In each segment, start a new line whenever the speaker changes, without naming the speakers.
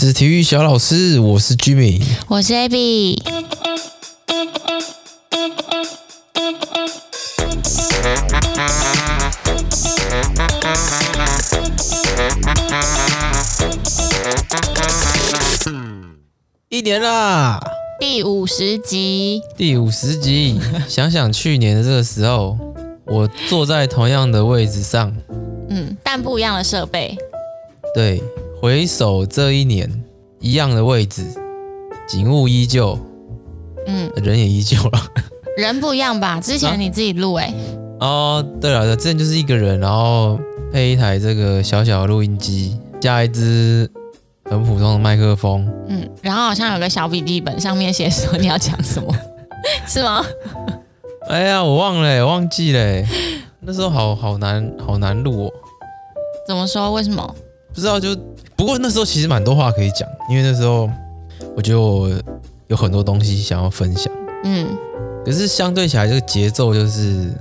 这是体育小老师，我是 Jimmy，
我是 Abby。
一年啦，
第五十集，
第五十集。想想去年的这个时候，我坐在同样的位置上，
嗯，但不一样的设备，
对。回首这一年，一样的位置，景物依旧，嗯，人也依旧了。
人不一样吧？之前你自己录哎、欸。
哦，对了，之前就是一个人，然后配一台这个小小的录音机，加一支很普通的麦克风。
嗯，然后好像有个小笔记本，上面写说你要讲什么，是吗？
哎呀，我忘了，忘记了。那时候好好难，好难录哦。
怎么说？为什么？
不知道就。不过那时候其实蛮多话可以讲，因为那时候我觉得我有很多东西想要分享，嗯，可是相对起来这个节奏就是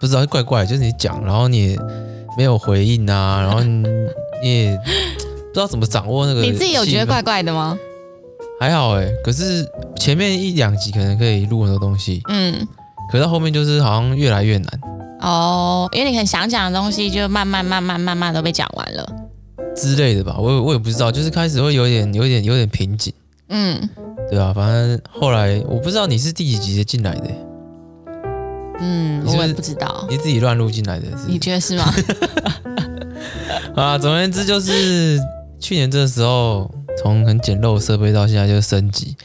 不知道怪怪，就是你讲，然后你也没有回应啊，然后你也不知道怎么掌握那个。
你自己有觉得怪怪的吗？
还好哎，可是前面一两集可能可以录很多东西，嗯，可是到后面就是好像越来越难
哦，因为你很想讲的东西就慢慢慢慢慢慢都被讲完了。
之类的吧，我也我也不知道，就是开始会有点有点有点瓶颈，嗯，对啊，反正后来我不知道你是第几集进来的，
嗯，我也不知道，
你自己乱录进来的是是，
你觉得是吗？
啊，总而言之就是去年这个时候，从很简陋设备到现在就升级，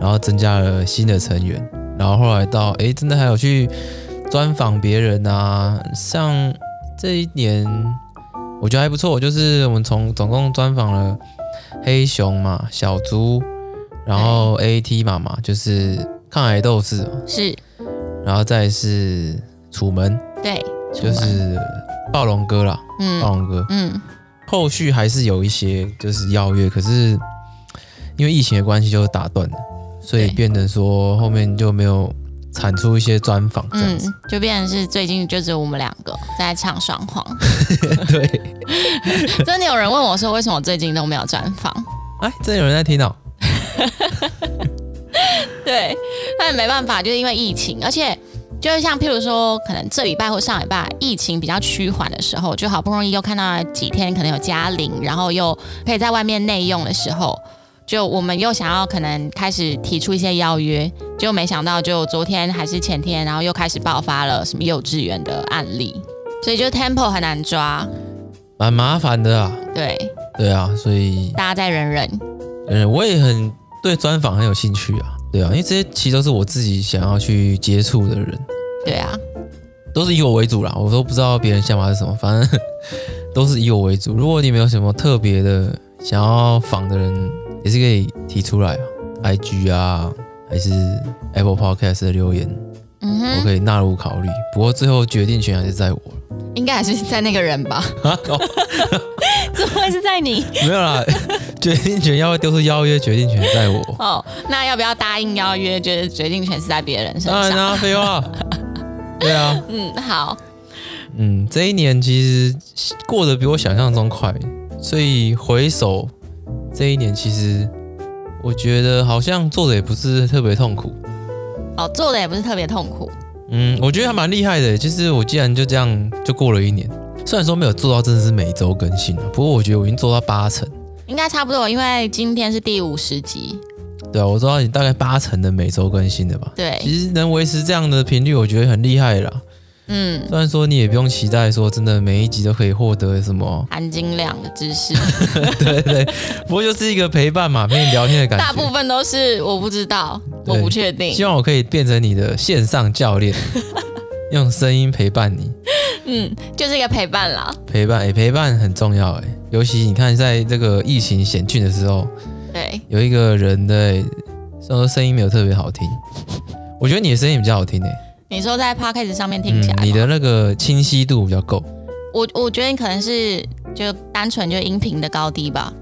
然后增加了新的成员，然后后来到哎，真的还有去专访别人啊，像这一年。我觉得还不错，就是我们从总共专访了黑熊嘛、小猪，然后 AT 妈妈就是抗癌斗士
是，
然后再是楚门，
对，
就是暴龙哥啦，嗯，暴龙哥，嗯，后续还是有一些就是邀约，可是因为疫情的关系就打断了，所以变得说后面就没有。产出一些专访，嗯，
就变成是最近就只有我们两个在唱双簧。
对，
真的有人问我说，为什么我最近都没有专访？
哎，真的有人在听哦。
对，但没办法，就是因为疫情，而且就是像譬如说，可能这礼拜或上礼拜疫情比较趋缓的时候，就好不容易又看到几天可能有加零，然后又可以在外面内用的时候。就我们又想要可能开始提出一些邀约，就没想到就昨天还是前天，然后又开始爆发了什么幼稚园的案例，所以就 tempo 很难抓，
蛮麻烦的啊。
对
对啊，所以
大家再忍忍。
嗯，我也很对专访很有兴趣啊。对啊，因为这些其实都是我自己想要去接触的人。
对啊，
都是以我为主啦。我都不知道别人想法是什么，反正 都是以我为主。如果你没有什么特别的想要访的人。也是可以提出来啊，IG 啊，还是 Apple Podcast 的留言，嗯哼，我可以纳入考虑。不过最后决定权还是在我，
应该还是在那个人吧？啊，怎么会是在你？
没有啦，决定权要不要丢出邀约，决定权在我。
哦，那要不要答应邀约？觉得决定权是在别人身上？当然
啦，废话。对啊，
嗯，好，
嗯，这一年其实过得比我想象中快，所以回首。这一年其实，我觉得好像做的也不是特别痛苦。
哦，做的也不是特别痛苦。
嗯，我觉得还蛮厉害的。其实我既然就这样就过了一年，虽然说没有做到真的是每周更新了，不过我觉得我已经做到八成。
应该差不多，因为今天是第五十集。
对啊，我做到你大概八成的每周更新的吧。
对，
其实能维持这样的频率，我觉得很厉害了。嗯，虽然说你也不用期待说真的每一集都可以获得什么
含金量的知识，
对对，不过就是一个陪伴嘛，陪你聊天的感觉。
大部分都是我不知道，我不确定。
希望我可以变成你的线上教练，用声音陪伴你。
嗯，就是一个陪伴啦。
陪伴，哎，陪伴很重要哎，尤其你看在这个疫情险峻的时候，
对，
有一个人的，虽然说声音没有特别好听，我觉得你的声音比较好听哎。
你说在 Podcast 上面听起来，
嗯，你的那个清晰度比较够。
我我觉得你可能是就单纯就音频的高低吧。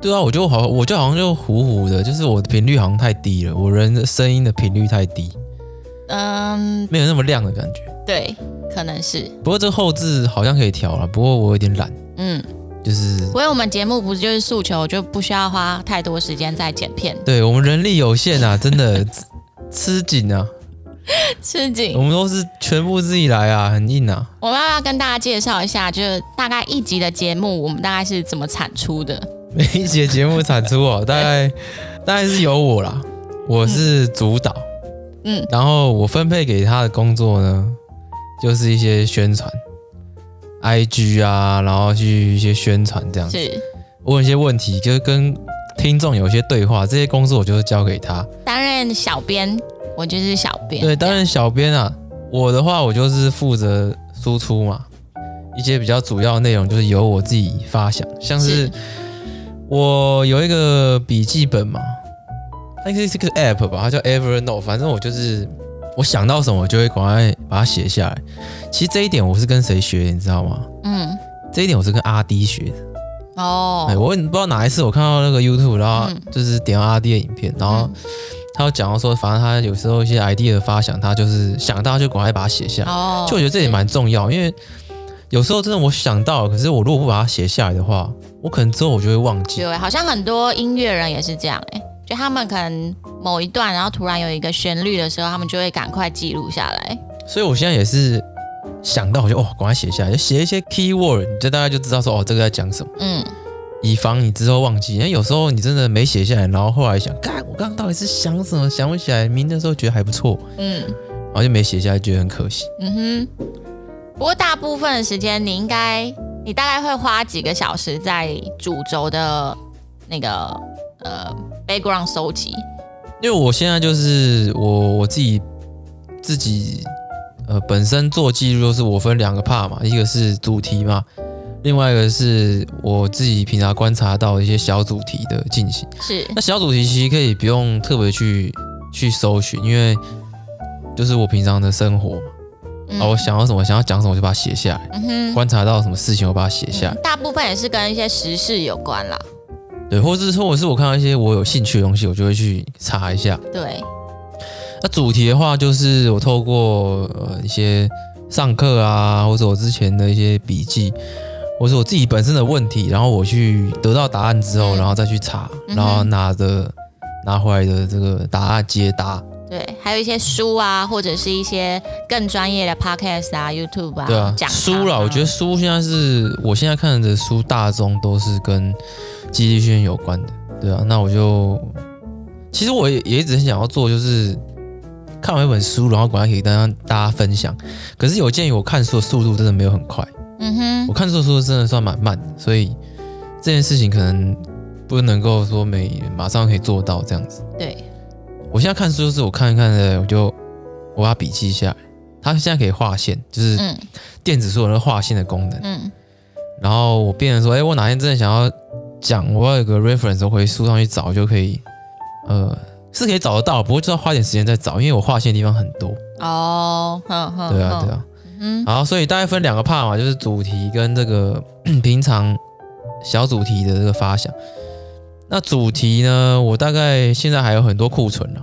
对啊，我就好，我就好像就糊糊的，就是我的频率好像太低了，我人的声音的频率太低，嗯，没有那么亮的感觉。
对，可能是。
不过这个后置好像可以调了，不过我有点懒。嗯，就是，
所以我们节目不是就是诉求，就不需要花太多时间在剪片。
对我们人力有限啊，真的 吃紧啊，
吃紧。
我们都是全部自己来啊，很硬啊。
我们要不要跟大家介绍一下，就是大概一集的节目，我们大概是怎么产出的？
每 一集节目产出哦，大概 大概是由我啦，我是主导，
嗯，
然后我分配给他的工作呢，就是一些宣传，IG 啊，然后去一些宣传这样子。
是，
问一些问题，就是跟听众有一些对话，这些工作我就是交给他。
担任小编，我就是小编。
对，当然小编啊，我的话我就是负责输出嘛，一些比较主要内容就是由我自己发想，像是。我有一个笔记本嘛，那个是个 app 吧，它叫 Evernote。反正我就是我想到什么，我就会赶快把它写下来。其实这一点我是跟谁学的，你知道吗？嗯，这一点我是跟阿 D 学的。哦，哎，我也不知道哪一次我看到那个 YouTube，然后就是点到阿 D 的影片，然后他有讲到说，反正他有时候一些 idea 的发想，他就是想到就赶快把它写下来。哦，就我觉得这也蛮重要，因为。有时候真的我想到了，可是我如果不把它写下来的话，我可能之后我就会忘记。
对，好像很多音乐人也是这样哎，就他们可能某一段，然后突然有一个旋律的时候，他们就会赶快记录下来。
所以我现在也是想到我就哦，赶快写下来，就写一些 keyword，你就大概就知道说哦，这个在讲什么。嗯。以防你之后忘记，因为有时候你真的没写下来，然后后来想，干，我刚刚到底是想什么，想不起来，明的时候觉得还不错，嗯，然后就没写下来，觉得很可惜。嗯哼。
不过大部分的时间，你应该，你大概会花几个小时在主轴的那个呃 background 收集。
因为我现在就是我我自己自己呃本身做记录，就是我分两个 part 嘛，一个是主题嘛，另外一个是我自己平常观察到一些小主题的进行。
是。那
小主题其实可以不用特别去去搜寻，因为就是我平常的生活嘛。啊，我想要什么，想要讲什么，我就把它写下来。嗯哼，观察到什么事情，我把它写下来。
大部分也是跟一些时事有关啦。
对，或者是或者是我看到一些我有兴趣的东西，我就会去查一下。
对。
那主题的话，就是我透过呃一些上课啊，或者我之前的一些笔记，或者我自己本身的问题，然后我去得到答案之后，然后再去查，然后拿着拿回来的这个答案解答。
对，还有一些书啊，或者是一些更专业的 podcast 啊、YouTube 啊，
对啊，讲书啦。我觉得书现在是我现在看的书，大宗都是跟肌力训练有关的，对啊。那我就其实我也也一直很想要做，就是看完一本书，然后赶快可以跟大家分享。可是有鉴于我看书的速度真的没有很快，嗯哼，我看书的速度真的算蛮慢的，所以这件事情可能不能够说每马上可以做到这样子，
对。
我现在看书是我看一看的，我就我把笔记下来。它现在可以划线，就是电子书有那个划线的功能。嗯。然后我变成说，哎，我哪天真的想要讲，我要有个 reference，我回书上去找就可以。呃，是可以找得到，不过就要花点时间再找，因为我划线的地方很多。
哦，好好
对啊，对啊。嗯。好，所以大概分两个 part 嘛，就是主题跟这个 平常小主题的这个发想。那主题呢？我大概现在还有很多库存呢，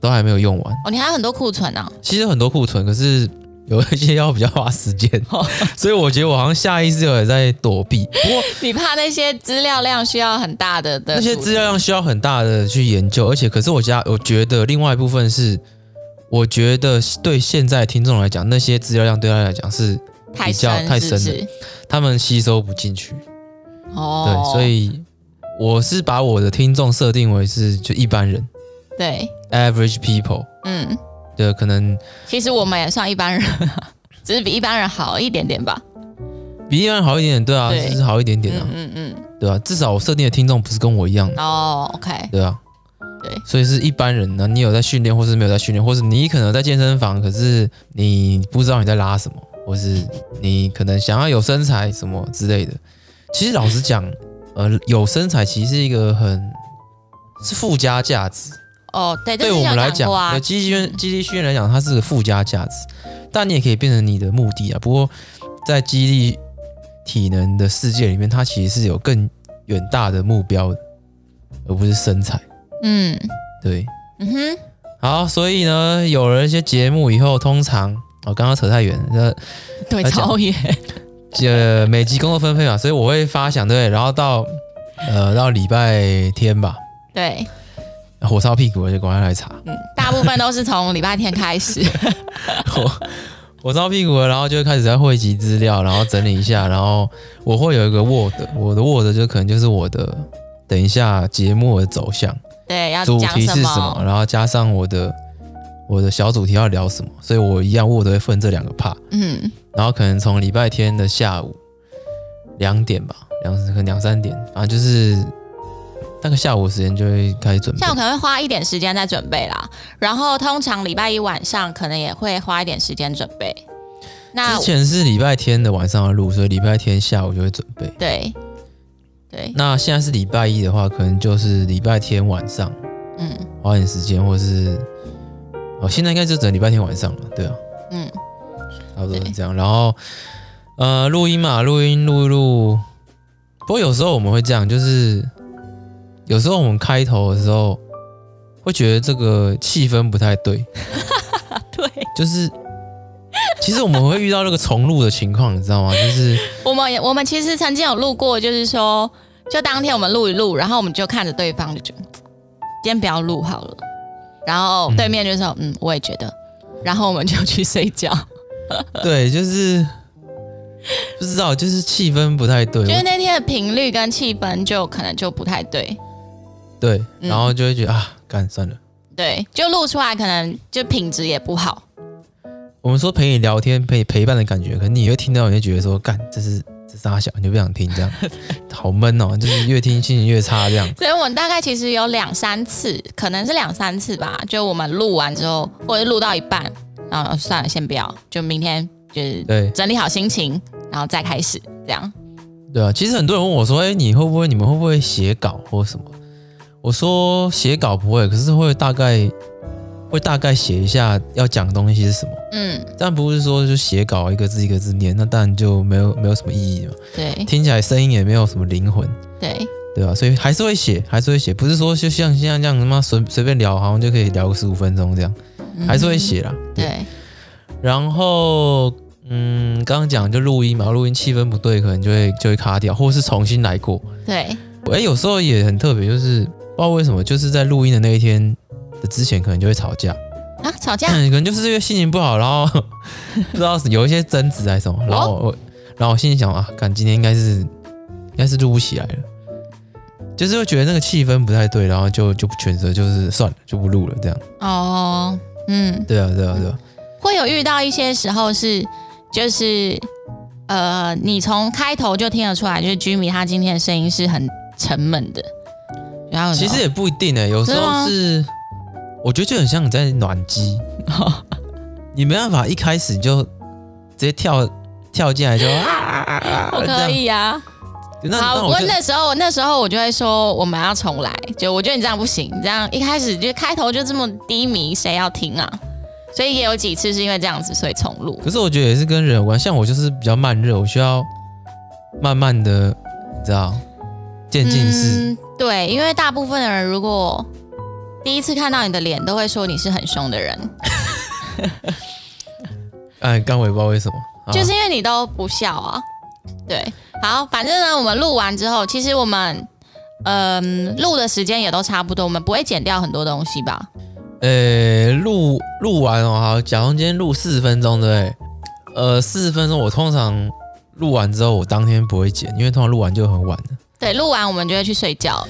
都还没有用完。
哦，你还有很多库存呢？
其实很多库存，可是有一些要比较花时间，哦、所以我觉得我好像下意识有点在躲避。不过
你怕那些资料量需要很大的的，
那些资料量需要很大的去研究，而且可是我家我觉得另外一部分是，我觉得对现在听众来讲，那些资料量对他来讲是比较太深的，他们吸收不进去。哦，对，所以。我是把我的听众设定为是就一般人，
对
，average people，嗯，对，可能
其实我们也算一般人，只是比一般人好一点点吧，
比一般人好一点点，对啊，只是好一点点啊，嗯嗯，对啊，至少我设定的听众不是跟我一样的。
哦，OK，
对啊，
对，
所以是一般人呢，你有在训练，或是没有在训练，或是你可能在健身房，可是你不知道你在拉什么，或是你可能想要有身材什么之类的，其实老实讲。呃，有身材其实是一个很是附加价值
哦，对，
对我们来讲，对肌力训肌力训练来讲，它是个附加价值，但你也可以变成你的目的啊。不过在肌力体能的世界里面，它其实是有更远大的目标的，而不是身材。嗯，对，嗯哼，好，所以呢，有了一些节目以后，通常我，刚刚扯太远了，
对，超远。
呃每集工作分配嘛，所以我会发想对，然后到呃到礼拜天吧，
对，
火烧屁股我就赶快来查，
嗯，大部分都是从礼拜天开始，
火火烧屁股了，然后就开始在汇集资料，然后整理一下，然后我会有一个 Word，我的 Word 就可能就是我的等一下节目的走向，
对，要
主题是什么，然后加上我的。我的小主题要聊什么，所以我一样我都会分这两个 part，
嗯，
然后可能从礼拜天的下午两点吧，两可能两三点，反正就是大概下午时间就会开始准备。
下午可能会花一点时间在准备啦，然后通常礼拜一晚上可能也会花一点时间准备。那
之前是礼拜天的晚上要录，所以礼拜天下午就会准备。
对，对。
那现在是礼拜一的话，可能就是礼拜天晚上，
嗯，
花点时间，或是。哦，现在应该就整礼拜天晚上了，对啊，
嗯，
差不多是这样。然后，呃，录音嘛，录音录一录。不过有时候我们会这样，就是有时候我们开头的时候会觉得这个气氛不太对，
对，
就是其实我们会遇到那个重录的情况，你知道吗？就是
我们我们其实曾经有录过，就是说，就当天我们录一录，然后我们就看着对方，就觉得今天不要录好了。然后对面就说：“嗯，嗯，我也觉得。”然后我们就去睡觉。
对，就是不知道，就是气氛不太对。
就是那天的频率跟气氛就可能就不太对。
对，然后就会觉得、嗯、啊，干算了。
对，就录出来可能就品质也不好。
我们说陪你聊天、陪陪伴的感觉，可能你会听到，你就觉得说：“干，这是。”傻小，你就不想听这样，好闷哦，就是越听心情越差这样。
所以我们大概其实有两三次，可能是两三次吧。就我们录完之后，或者录到一半，然后算了，先不要，就明天就是对整理好心情，然后再开始这样。
对啊，其实很多人问我说：“哎，你会不会？你们会不会写稿或什么？”我说：“写稿不会，可是会大概。”会大概写一下要讲的东西是什么，
嗯，
但不是说就写稿一个字一个字念，那当然就没有没有什么意义嘛。
对，
听起来声音也没有什么灵魂。
对，
对吧？所以还是会写，还是会写，不是说就像现在这样他妈随随便聊，好像就可以聊个十五分钟这样，嗯、还是会写啦。对，
对
然后嗯，刚刚讲就录音嘛，录音气氛不对，可能就会就会卡掉，或是重新来过。
对，
哎，有时候也很特别，就是不知道为什么，就是在录音的那一天。之前可能就会吵架。
啊，吵架，
嗯，可能就是因为心情不好，然后 不知道是有一些争执还是什么，然后我，然后我心里想啊，看今天应该是应该是录不起来了，就是会觉得那个气氛不太对，然后就就不选择就是算了，就不录了这样。
哦，嗯，
对啊，对啊，对啊，
会有遇到一些时候是就是呃，你从开头就听得出来，就是 Jimmy 他今天的声音是很沉闷的，然后
其实也不一定呢、欸，有时候是。我觉得就很像你在暖机，你没办法一开始就直接跳跳进来就啊，
我可以啊。好，我那时候我那时候我就会说我们要重来，就我觉得你这样不行，你这样一开始就开头就这么低迷，谁要听啊？所以也有几次是因为这样子，所以重录。
可是我觉得也是跟人有关，像我就是比较慢热，我需要慢慢的，你知道，渐进式。
对，因为大部分的人如果。第一次看到你的脸，都会说你是很凶的人。
哎，刚我也不知道为什么，
就是因为你都不笑啊。对，好，反正呢，我们录完之后，其实我们嗯录的时间也都差不多，我们不会剪掉很多东西吧？
呃，录录完哦，好，假如今天录四十分钟，对不对？呃，四十分钟，我通常录完之后，我当天不会剪，因为通常录完就很晚了。
对，录完我们就会去睡觉了。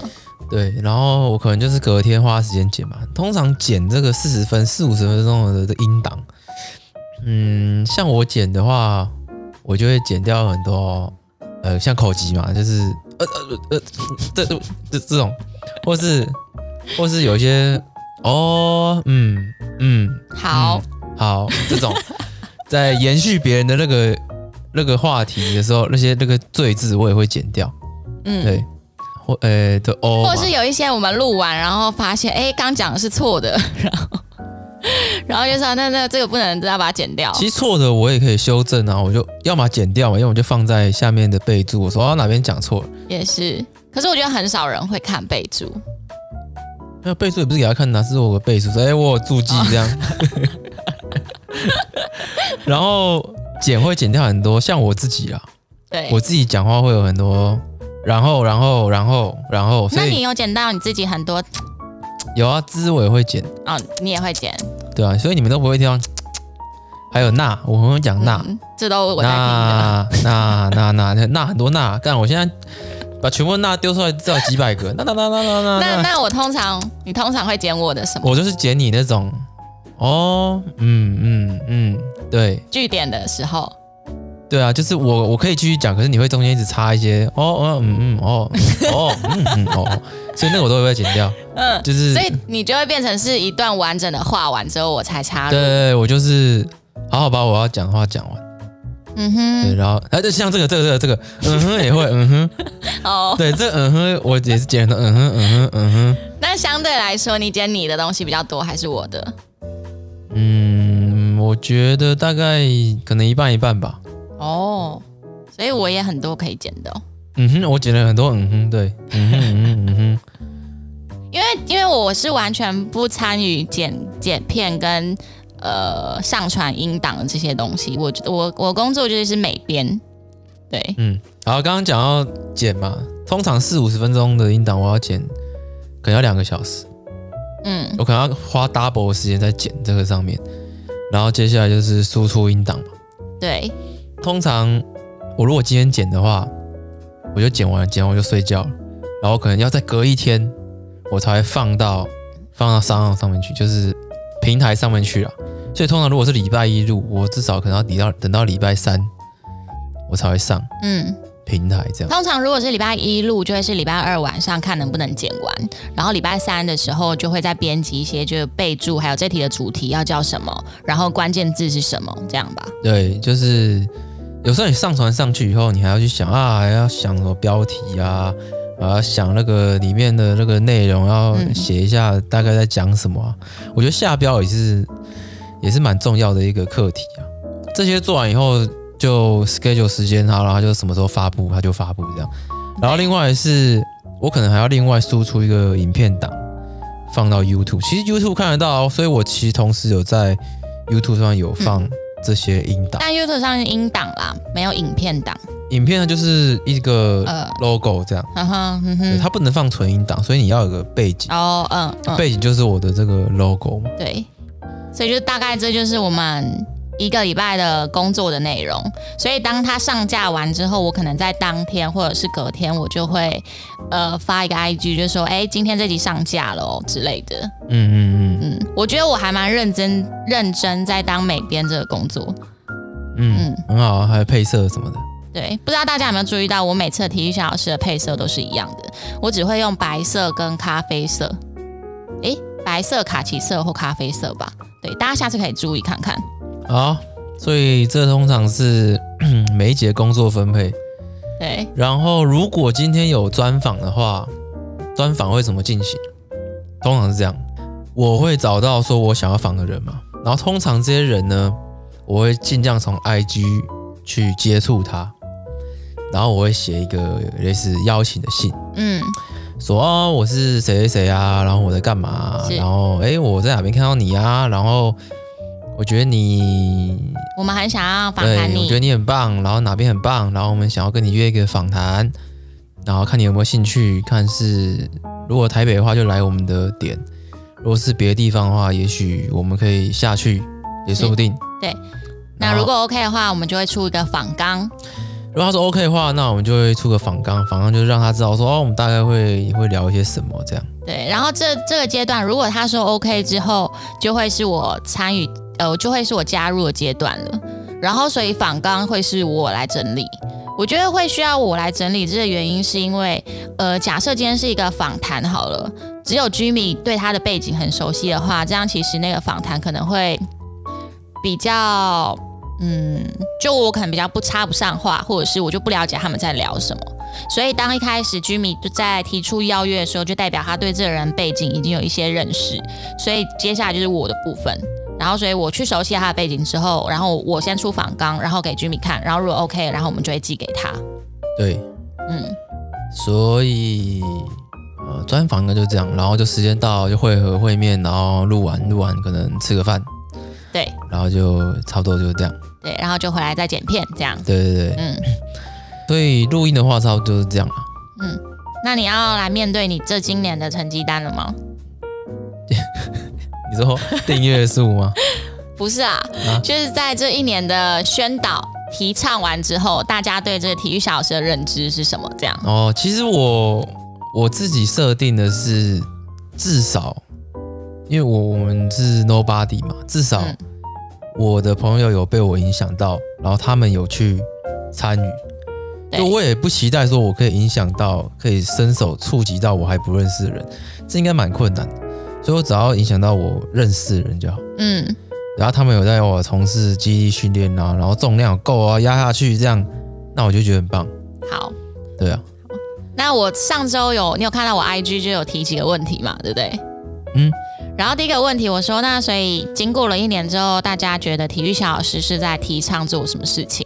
对，然后我可能就是隔天花时间剪嘛。通常剪这个四十分、四五十分钟的的音档，嗯，像我剪的话，我就会剪掉很多，呃，像口级嘛，就是呃呃呃，这这这这种，或是或是有一些哦，嗯嗯，
好、
嗯、好这种，在延续别人的那个那个话题的时候，那些那个罪字我也会剪掉，
嗯，
对。或呃的哦，
或者是有一些我们录完，然后发现哎，刚讲的是错的，然后然后就说那那这个不能，要把它剪掉。
其实错的我也可以修正啊，我就要么剪掉嘛，因为我就放在下面的备注，我说哦哪边讲错了。
也是，可是我觉得很少人会看备注。
那备注也不是给他看的，是我的备注，说哎我有注记这样。哦、然后剪会剪掉很多，像我自己啊。
对，
我自己讲话会有很多，然后然后然后然后，所以
那你有捡到你自己很多？
有啊，滋我也会剪
哦，你也会捡，
对啊，所以你们都不会听到。还有那，我很会讲那、
嗯，这都我在听
的。那那那那那很多那，但我现在把全部那丢出来，至少几百个。那那那那那那
那那我通常，你通常会捡我的什么？
我就是捡你那种，哦，嗯嗯嗯，对。
据点的时候。
对啊，就是我我可以继续讲，可是你会中间一直插一些，哦哦嗯嗯哦哦嗯嗯哦，所以那个我都会剪掉。嗯，就是
所以你就会变成是一段完整的话完之后我才插入。
对对对，我就是。好好把我要讲的话讲完，
嗯哼，
对，然后哎，就像这个这个这个这个，嗯哼 也会，嗯哼，
哦，
对，这嗯哼我也是剪的，嗯哼嗯哼嗯哼。
那相对来说，你剪你的东西比较多还是我的？
嗯，我觉得大概可能一半一半吧。
哦，所以我也很多可以剪的。
嗯哼，我剪了很多，嗯哼，对，嗯哼嗯哼嗯哼。
因为因为我是完全不参与剪剪片跟。呃，上传音档的这些东西，我我我工作就是美编，对，
嗯，然后刚刚讲到剪嘛，通常四五十分钟的音档，我要剪，可能要两个小时，
嗯，
我可能要花 double 的时间在剪这个上面，然后接下来就是输出音档嘛，
对，
通常我如果今天剪的话，我就剪完，剪完我就睡觉了，然后可能要再隔一天，我才会放到放到商号上面去，就是平台上面去了。所以通常如果是礼拜一录，我至少可能要等到等到礼拜三，我才会上嗯平台这样。
通常如果是礼拜一录，就会是礼拜二晚上看能不能剪完，然后礼拜三的时候就会再编辑一些，就是备注，还有这题的主题要叫什么，然后关键字是什么，这样吧。
对，就是有时候你上传上去以后，你还要去想啊，还要想什么标题啊，还要想那个里面的那个内容要写一下大概在讲什么啊。嗯、我觉得下标也是。也是蛮重要的一个课题啊！这些做完以后就 schedule 时间好，然后就什么时候发布，它就发布这样。然后另外是，我可能还要另外输出一个影片档放到 YouTube。其实 YouTube 看得到，所以我其实同时有在 YouTube 上有放这些音档。
但 YouTube 上是音档啦，没有影片档。
影片呢就是一个 logo 这样，
嗯哼嗯哼，
它不能放纯音档，所以你要有个背景。
哦，嗯，嗯，
背景就是我的这个 logo。
对。所以就大概这就是我们一个礼拜的工作的内容。所以当它上架完之后，我可能在当天或者是隔天，我就会呃发一个 IG，就说哎，今天这集上架了哦之类的。嗯嗯嗯嗯，我觉得我还蛮认真认真在当美编这个工作。
嗯，很好啊，还有配色什么的。
对，不知道大家有没有注意到，我每次的体育小老师的配色都是一样的，我只会用白色跟咖啡色。诶，白色、卡其色或咖啡色吧。对，大家下次可以注意看看。
好，所以这通常是 每一节工作分配。
对。
然后，如果今天有专访的话，专访会怎么进行？通常是这样，我会找到说我想要访的人嘛。然后，通常这些人呢，我会尽量从 IG 去接触他，然后我会写一个类似邀请的信。嗯。说哦，我是谁谁谁啊，然后我在干嘛？然后哎，我在哪边看到你啊？然后我觉得你，
我们很想要访谈你，
我觉得你很棒，然后哪边很棒，然后我们想要跟你约一个访谈，然后看你有没有兴趣。看是如果台北的话，就来我们的点；如果是别的地方的话，也许我们可以下去，也说不定。
对，那如果 OK 的话，我们就会出一个访纲。
如果他说 OK 的话，那我们就会出个访纲，访纲就是让他知道说哦，我们大概会会聊一些什么这样。
对，然后这这个阶段，如果他说 OK 之后，就会是我参与，呃，就会是我加入的阶段了。然后所以访纲会是我来整理。我觉得会需要我来整理，这个原因是因为，呃，假设今天是一个访谈好了，只有 Jimmy 对他的背景很熟悉的话，这样其实那个访谈可能会比较。嗯，就我可能比较不插不上话，或者是我就不了解他们在聊什么，所以当一开始 Jimmy 就在提出邀约的时候，就代表他对这个人背景已经有一些认识，所以接下来就是我的部分。然后，所以我去熟悉他的背景之后，然后我先出访纲，然后给 Jimmy 看，然后如果 OK，然后我们就会寄给他。
对，嗯，所以呃，专访呢就这样，然后就时间到就会合会面，然后录完录完可能吃个饭，
对，
然后就差不多就是这样。
对，然后就回来再剪片，这样。
对对对，嗯。所以录音的话，差不多就是这样了。
嗯，那你要来面对你这今年的成绩单了吗？
你说订阅数吗？
不是啊，啊，就是在这一年的宣导提倡完之后，大家对这个体育小老师的认知是什么？这样
哦，其实我我自己设定的是至少，因为我我们是 nobody 嘛，至少我的朋友有被我影响到，然后他们有去参与，就我也不期待说我可以影响到，可以伸手触及到我还不认识的人，这应该蛮困难的。所以我只要影响到我认识的人就好。嗯，然后他们有在我从事肌力训练啊，然后重量够啊，压下去这样，那我就觉得很棒。
好，
对啊。
那我上周有你有看到我 IG 就有提几个问题嘛，对不对？嗯。然后第一个问题我说，那所以经过了一年之后，大家觉得体育小老师是在提倡做什么事情？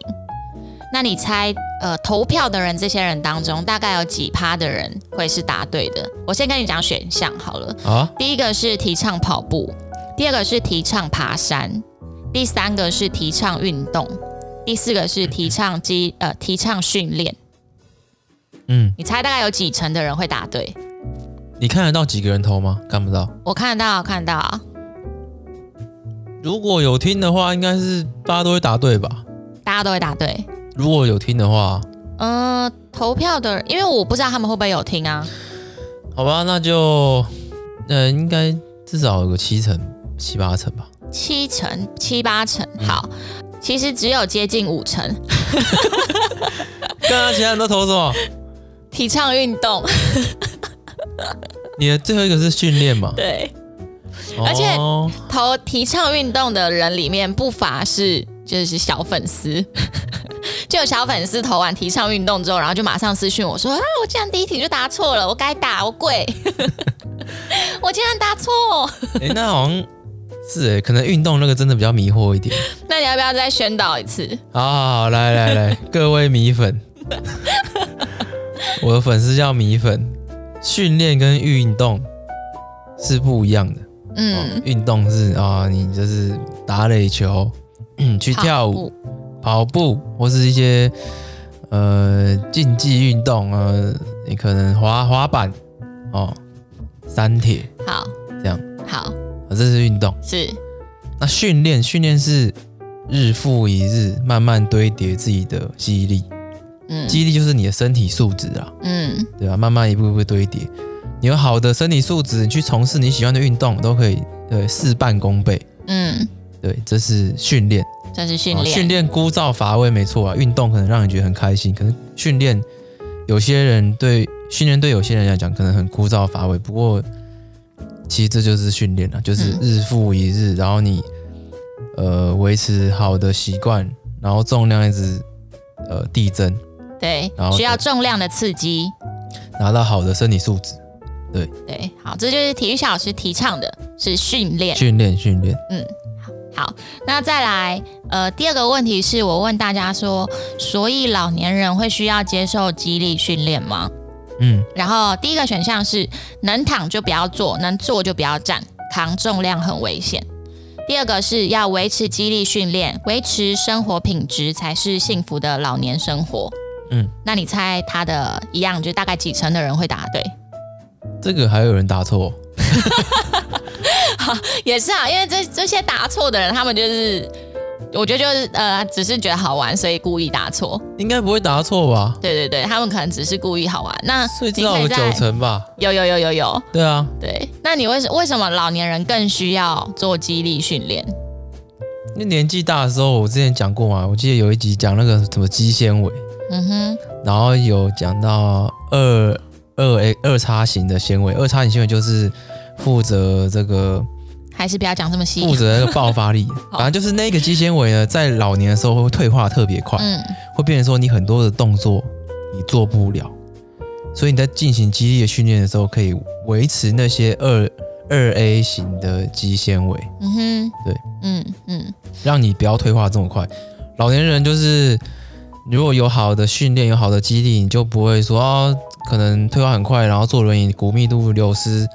那你猜，呃，投票的人这些人当中，大概有几趴的人会是答对的？我先跟你讲选项好了。啊，第一个是提倡跑步，第二个是提倡爬山，第三个是提倡运动，第四个是提倡肌呃提倡训练。嗯，你猜大概有几成的人会答对？
你看得到几个人投吗？看不到。
我看得到，看得到。
如果有听的话，应该是大家都会答对吧？
大家都会答对。
如果有听的话，
嗯、呃，投票的，因为我不知道他们会不会有听啊。
好吧，那就，呃，应该至少有个七成、七八成吧。
七成、七八成，好，其实只有接近五成。
刚刚其他人都投什么？
提倡运动。
你的最后一个是训练嘛？
对。而且投提倡运动的人里面不乏是就是小粉丝。就有小粉丝投完提倡运动之后，然后就马上私讯我说：“啊，我竟然第一题就答错了，我该打我跪，我竟然答错。”
哎，那好像是哎，可能运动那个真的比较迷惑一点。
那你要不要再宣导一次？
好好好，来来来，各位米粉，我的粉丝叫米粉，训练跟运动是不一样的。嗯，运动是啊，你就是打垒球，嗯，去跳舞。跑步或是一些呃竞技运动啊，你可能滑滑板哦，三铁
好
这样
好，
啊，这是运动
是。
那训练训练是日复一日慢慢堆叠自己的记忆力，嗯，肌力就是你的身体素质啊，嗯，对吧？慢慢一步一步堆叠，你有好的身体素质，你去从事你喜欢的运动都可以对事半功倍，嗯，对，这是训练。
这是训练，
训练枯燥乏味，没错啊。运动可能让你觉得很开心，可能训练有些人对训练对有些人来讲可能很枯燥乏味。不过，其实这就是训练了，就是日复一日，嗯、然后你呃维持好的习惯，然后重量一直呃递增，
对，然后需要重量的刺激，
拿到好的身体素质，对
对，好，这就是体育小老师提倡的是训练，
训练，训练，嗯。
好，那再来，呃，第二个问题是我问大家说，所以老年人会需要接受肌力训练吗？嗯，然后第一个选项是能躺就不要坐，能坐就不要站，扛重量很危险。第二个是要维持肌力训练，维持生活品质才是幸福的老年生活。嗯，那你猜他的一样，就大概几成的人会答对？
这个还有人答错？
好，也是啊，因为这这些答错的人，他们就是，我觉得就是呃，只是觉得好玩，所以故意答错。
应该不会答错吧？
对对对，他们可能只是故意好玩。那
所以至少有九成吧？
有有有有有。
对啊，
对。那你为什为什么老年人更需要做肌力训练？
因为年纪大的时候，我之前讲过嘛，我记得有一集讲那个什么肌纤维，嗯哼，然后有讲到二二 A 二叉型的纤维，二叉型纤维就是。负责这个，
还是不要讲这么细。
负责那个爆发力，反正就是那个肌纤维呢，在老年的时候会退化特别快，嗯，会变成说你很多的动作你做不了，所以你在进行肌力的训练的时候，可以维持那些二二 A 型的肌纤维，嗯哼，对，嗯嗯，让你不要退化这么快。老年人就是如果有好的训练，有好的肌力，你就不会说啊，可能退化很快，然后坐轮椅骨密度流失。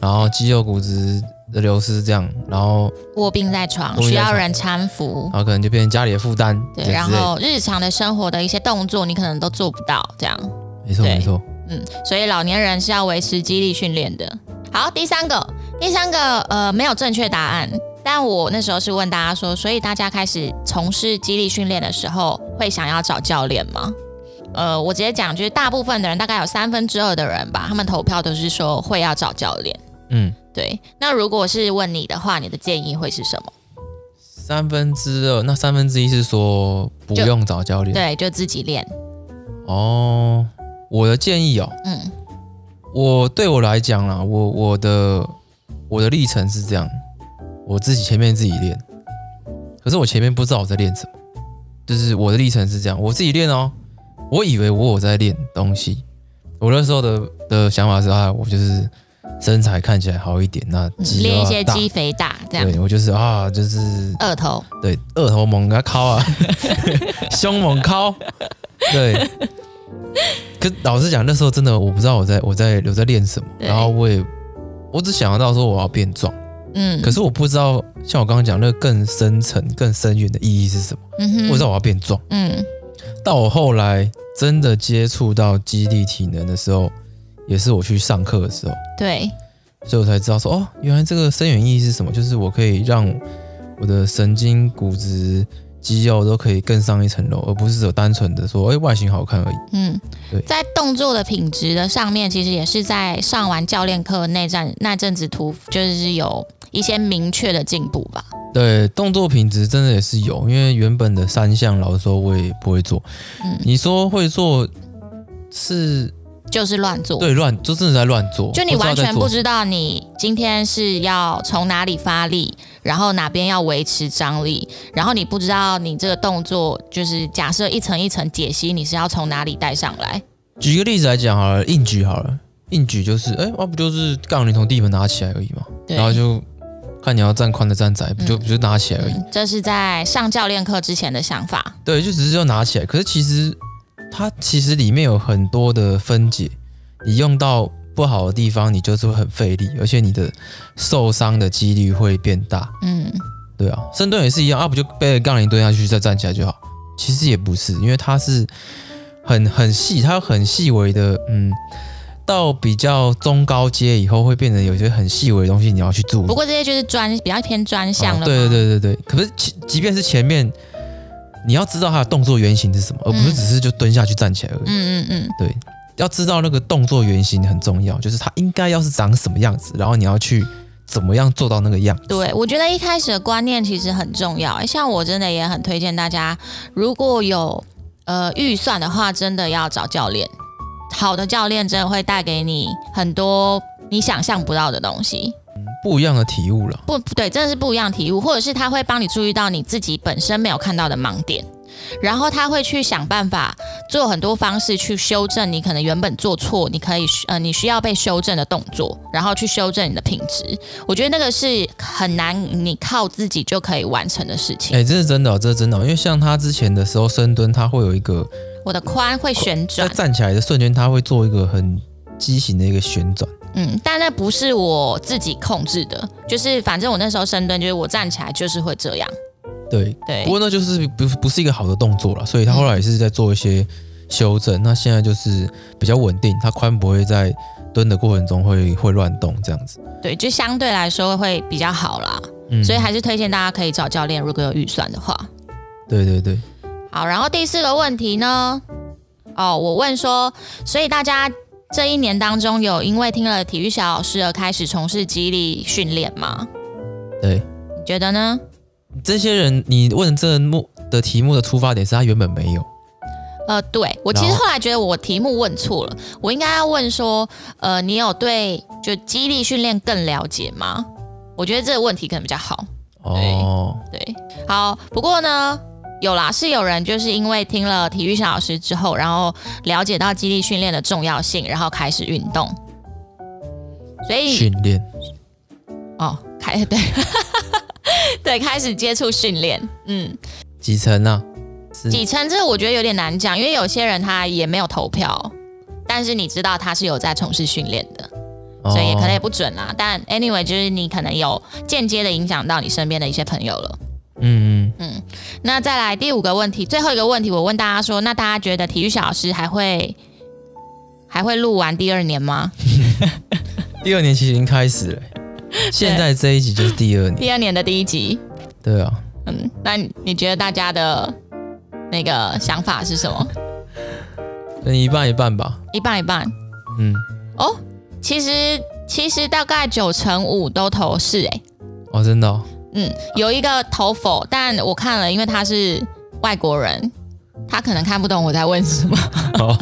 然后肌肉骨质的流失这样，然后
卧病在床，
卧病在床
需要人搀扶，
然后可能就变成家里的负担。
对，然后日常的生活的一些动作，你可能都做不到，这样。
没错，没错。
嗯，所以老年人是要维持肌力训练的。好，第三个，第三个，呃，没有正确答案。但我那时候是问大家说，所以大家开始从事肌力训练的时候，会想要找教练吗？呃，我直接讲，就是大部分的人，大概有三分之二的人吧，他们投票都是说会要找教练。
嗯，
对。那如果是问你的话，你的建议会是什么？
三分之二，那三分之一是说不用找教练，
对，就自己练。
哦，我的建议哦，
嗯，
我对我来讲啦，我我的我的历程是这样，我自己前面自己练，可是我前面不知道我在练什么，就是我的历程是这样，我自己练哦。我以为我有在练东西，我那时候的的想法是啊，我就是身材看起来好一点，那肌
练一些肌肥大这样。
对，我就是啊，就是
二头，
对，二头猛给他敲啊，胸猛敲，对。可老实讲，那时候真的我不知道我在我在我在练什么，然后我也我只想得到说我要变壮，嗯，可是我不知道像我刚刚讲那个更深层、更深远的意义是什么，嗯哼，我知道我要变壮，嗯。到我后来真的接触到基地体能的时候，也是我去上课的时候，
对，
所以我才知道说，哦，原来这个深远意义是什么？就是我可以让我的神经、骨质、肌肉都可以更上一层楼，而不是只有单纯的说，哎，外形好看而已。嗯，对，
在动作的品质的上面，其实也是在上完教练课那阵那阵子图，就是有一些明确的进步吧。
对，动作品质真的也是有，因为原本的三项老实说我也不会做。嗯，你说会做是
就是乱做，
对，乱就真的在乱做，
就你完全不知道你今天是要从哪里发力，然后哪边要维持张力，然后你不知道你这个动作就是假设一层一层解析，你是要从哪里带上来。
举个例子来讲好了，硬举好了，硬举就是哎，那不就是杠铃从地板拿起来而已嘛，然后就。看你要站宽的站窄，不就不就拿起来而已。嗯，
这是在上教练课之前的想法。
对，就只是要拿起来。可是其实它其实里面有很多的分解，你用到不好的地方，你就是会很费力，而且你的受伤的几率会变大。嗯，对啊，深蹲也是一样啊，不就背着杠铃蹲下去再站起来就好？其实也不是，因为它是很很细，它有很细微的嗯。到比较中高阶以后，会变成有些很细微的东西，你要去注意。
不过这些就是专比较偏专项了。
对对对对对。可是即即便是前面，你要知道他的动作原型是什么，而不是只是就蹲下去站起来而已。嗯嗯嗯。对，要知道那个动作原型很重要，就是他应该要是长什么样子，然后你要去怎么样做到那个样子。
对，我觉得一开始的观念其实很重要。像我真的也很推荐大家，如果有呃预算的话，真的要找教练。好的教练真的会带给你很多你想象不到的东西，
不一样的体悟了。
不，对，真的是不一样的体悟，或者是他会帮你注意到你自己本身没有看到的盲点，然后他会去想办法做很多方式去修正你可能原本做错，你可以呃你需要被修正的动作，然后去修正你的品质。我觉得那个是很难，你靠自己就可以完成的事情。
哎、欸，这是真的、哦，这是真的、哦，因为像他之前的时候深蹲，他会有一个。
我的髋会旋转，在
站起来的瞬间，他会做一个很畸形的一个旋转。
嗯，但那不是我自己控制的，就是反正我那时候深蹲，就是我站起来就是会这样。
对
对，
不过那就是不不是一个好的动作了，所以他后来也是在做一些修正。嗯、那现在就是比较稳定，他髋不会在蹲的过程中会会乱动这样子。
对，就相对来说会比较好啦。嗯，所以还是推荐大家可以找教练，如果有预算的话。
对对对。
好，然后第四个问题呢？哦，我问说，所以大家这一年当中有因为听了体育小老师而开始从事激励训练吗？
对，
你觉得呢？
这些人，你问这目的题目的出发点是他原本没有。
呃，对，我其实后来觉得我题目问错了，我应该要问说，呃，你有对就激励训练更了解吗？我觉得这个问题可能比较好。
哦，
对，好，不过呢。有啦，是有人就是因为听了体育小老师之后，然后了解到肌力训练的重要性，然后开始运动。所以
训练
哦，开 对对，开始接触训练。嗯，
几成呢？
几成？这个我觉得有点难讲，因为有些人他也没有投票，但是你知道他是有在从事训练的。所以也可能也不准啦。但 anyway，就是你可能有间接的影响到你身边的一些朋友了。
嗯嗯
嗯。那再来第五个问题，最后一个问题，我问大家说，那大家觉得体育小老师还会还会录完第二年吗？
第二年其实已经开始了，现在这一集就是第二年，
第二年的第一集。
对啊。
嗯，那你觉得大家的那个想法是什么？
嗯一半一半吧。
一半一半。
嗯。
哦，其实其实大概九成五都投是哎。
哦，真的哦。
嗯，有一个投否，但我看了，因为他是外国人，他可能看不懂我在问什么。
哦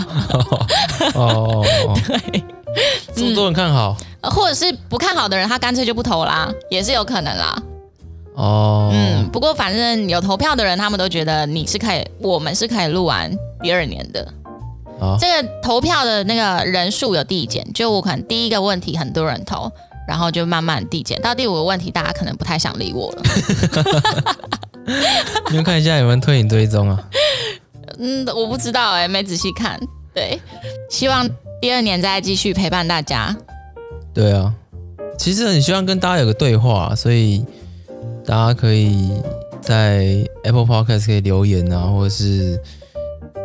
哦哦。
对。
这么多人看好，
或者是不看好的人，他干脆就不投啦，也是有可能啦。
哦，
嗯，不过反正有投票的人，他们都觉得你是可以，我们是可以录完第二年的。
哦，
这个投票的那个人数有递减，就我可能第一个问题很多人投，然后就慢慢递减，到第五个问题，大家可能不太想理我了。
你们看一下有没有推你追踪啊？
嗯，我不知道哎、欸，没仔细看。对，希望第二年再继续陪伴大家。
对啊，其实很希望跟大家有个对话，所以。大家可以在 Apple Podcast 可以留言啊，或者是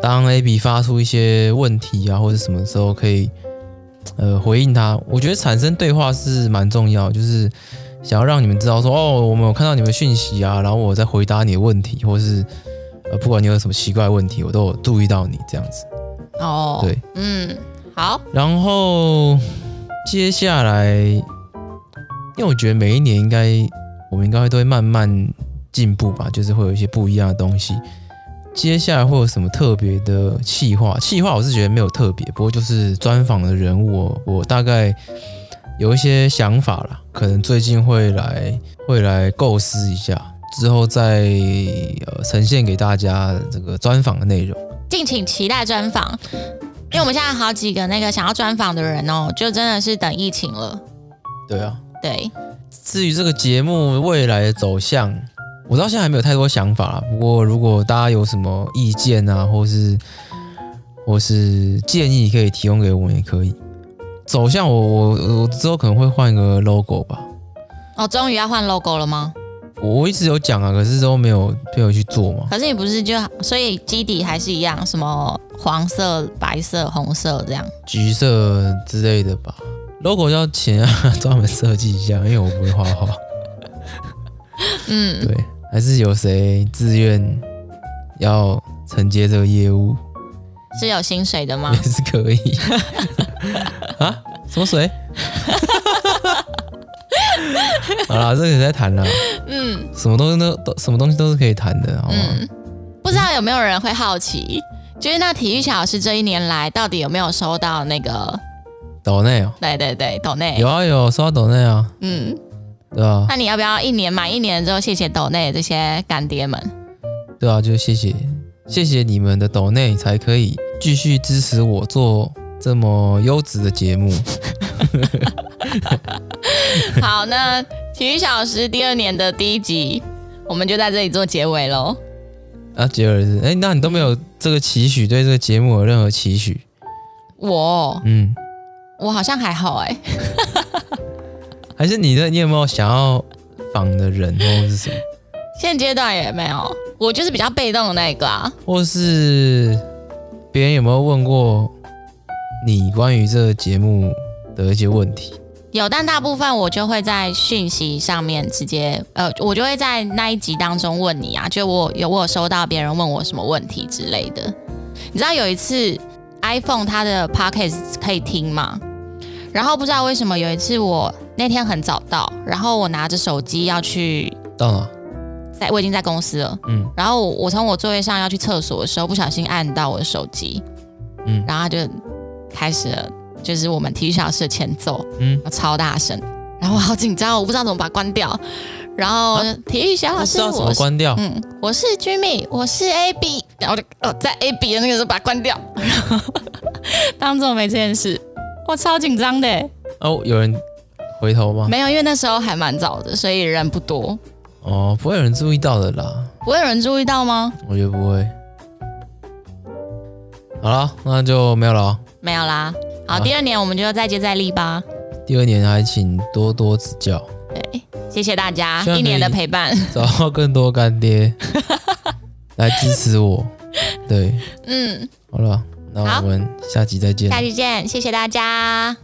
当 AB 发出一些问题啊，或者什么时候可以呃回应他。我觉得产生对话是蛮重要，就是想要让你们知道说哦，我们有看到你们讯息啊，然后我在回答你的问题，或是呃不管你有什么奇怪的问题，我都有注意到你这样子。
哦，
对，
嗯，好。
然后接下来，因为我觉得每一年应该。我们应该会都会慢慢进步吧，就是会有一些不一样的东西。接下来会有什么特别的企划？企划我是觉得没有特别，不过就是专访的人物我，我大概有一些想法啦，可能最近会来会来构思一下，之后再呃呈现给大家这个专访的内容。
敬请期待专访，因为我们现在好几个那个想要专访的人哦，就真的是等疫情了。
对啊，
对。
至于这个节目未来的走向，我到现在还没有太多想法。不过，如果大家有什么意见啊，或是或是建议，可以提供给我们，也可以。走向我我我之后可能会换一个 logo 吧。
哦，终于要换 logo 了吗？
我一直有讲啊，可是都没有没有去做嘛。
可是你不是就所以基底还是一样，什么黄色、白色、红色这样，
橘色之类的吧。logo 要钱啊，专门设计一下，因为我不会画画。
嗯，
对，还是有谁自愿要承接这个业务？
是有薪水的吗？
也是可以。啊？什么水？好了，这个在谈了。嗯，什么东西都都，什么东西都是可以谈的，好吗？
嗯，不知道有没有人会好奇，就是那体育小老师这一年来到底有没有收到那个？
抖内哦，
对对对，抖内
有啊有收到抖内啊，
嗯，
对啊。
那你要不要一年满一年之后，谢谢抖内这些干爹们？
对啊，就谢谢谢谢你们的抖内，才可以继续支持我做这么优质的节目。
好，那体育小时第二年的第一集，我们就在这里做结尾喽。
啊，结尾是哎，那你都没有这个期许，对这个节目有任何期许？
我嗯。我好像还好哎，
还是你的？你有没有想要访的人或是什么？
现阶段也没有，我就是比较被动的那个啊。
或是别人有没有问过你关于这个节目的一些问题？
有，但大部分我就会在讯息上面直接，呃，我就会在那一集当中问你啊，就我有我有收到别人问我什么问题之类的。你知道有一次 iPhone 它的 Podcast 可以听吗？然后不知道为什么有一次我那天很早到，然后我拿着手机要去
到哪？
在我已经在公司了，嗯，然后我从我座位上要去厕所的时候，不小心按到我的手机，嗯，然后他就开始了，就是我们体育小老师的前奏，嗯，超大声，然后我好紧张，我不知道怎么把它关掉，然后、啊、体育小老师，
我怎么关掉？
嗯，我是 Jimmy，我是 AB，然后就哦在 AB 的那个时候把它关掉，然 后当做没这件事。我超紧张的
哦！有人回头吗？
没有，因为那时候还蛮早的，所以人不多。
哦，不会有人注意到的啦。
不会有人注意到吗？
我觉得不会。好了，那就没有了。
没有啦。好，第二年我们就再接再厉吧。
第二年还请多多指教。
对，谢谢大家一年的陪伴。
找到更多干爹 来支持我。对，
嗯。
好了，那我们下集再见。
下集见，谢谢大家。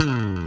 Mm.